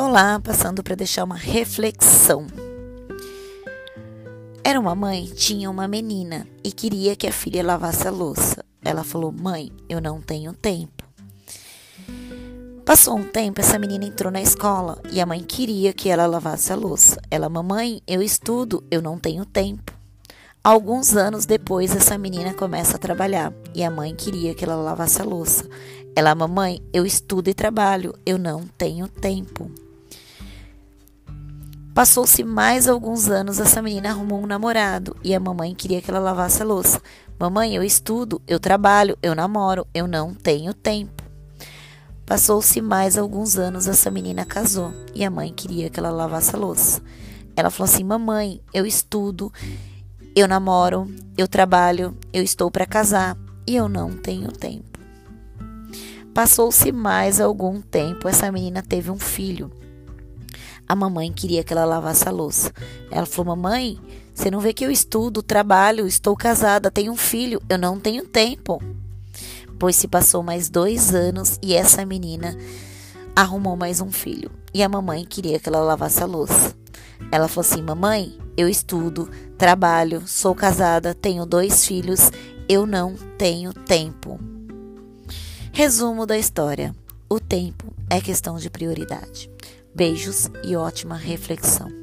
Olá, passando para deixar uma reflexão. Era uma mãe, tinha uma menina e queria que a filha lavasse a louça. Ela falou: Mãe, eu não tenho tempo. Passou um tempo, essa menina entrou na escola e a mãe queria que ela lavasse a louça. Ela, mamãe, eu estudo, eu não tenho tempo. Alguns anos depois, essa menina começa a trabalhar e a mãe queria que ela lavasse a louça. Ela, mamãe, eu estudo e trabalho, eu não tenho tempo. Passou-se mais alguns anos, essa menina arrumou um namorado e a mamãe queria que ela lavasse a louça. Mamãe, eu estudo, eu trabalho, eu namoro, eu não tenho tempo. Passou-se mais alguns anos, essa menina casou e a mãe queria que ela lavasse a louça. Ela falou assim: Mamãe, eu estudo, eu namoro, eu trabalho, eu estou para casar e eu não tenho tempo. Passou-se mais algum tempo, essa menina teve um filho. A mamãe queria que ela lavasse a louça. Ela falou: Mamãe, você não vê que eu estudo, trabalho, estou casada, tenho um filho, eu não tenho tempo. Pois se passou mais dois anos e essa menina arrumou mais um filho. E a mamãe queria que ela lavasse a louça. Ela falou assim: Mamãe, eu estudo, trabalho, sou casada, tenho dois filhos, eu não tenho tempo. Resumo da história: o tempo é questão de prioridade. Beijos e ótima reflexão.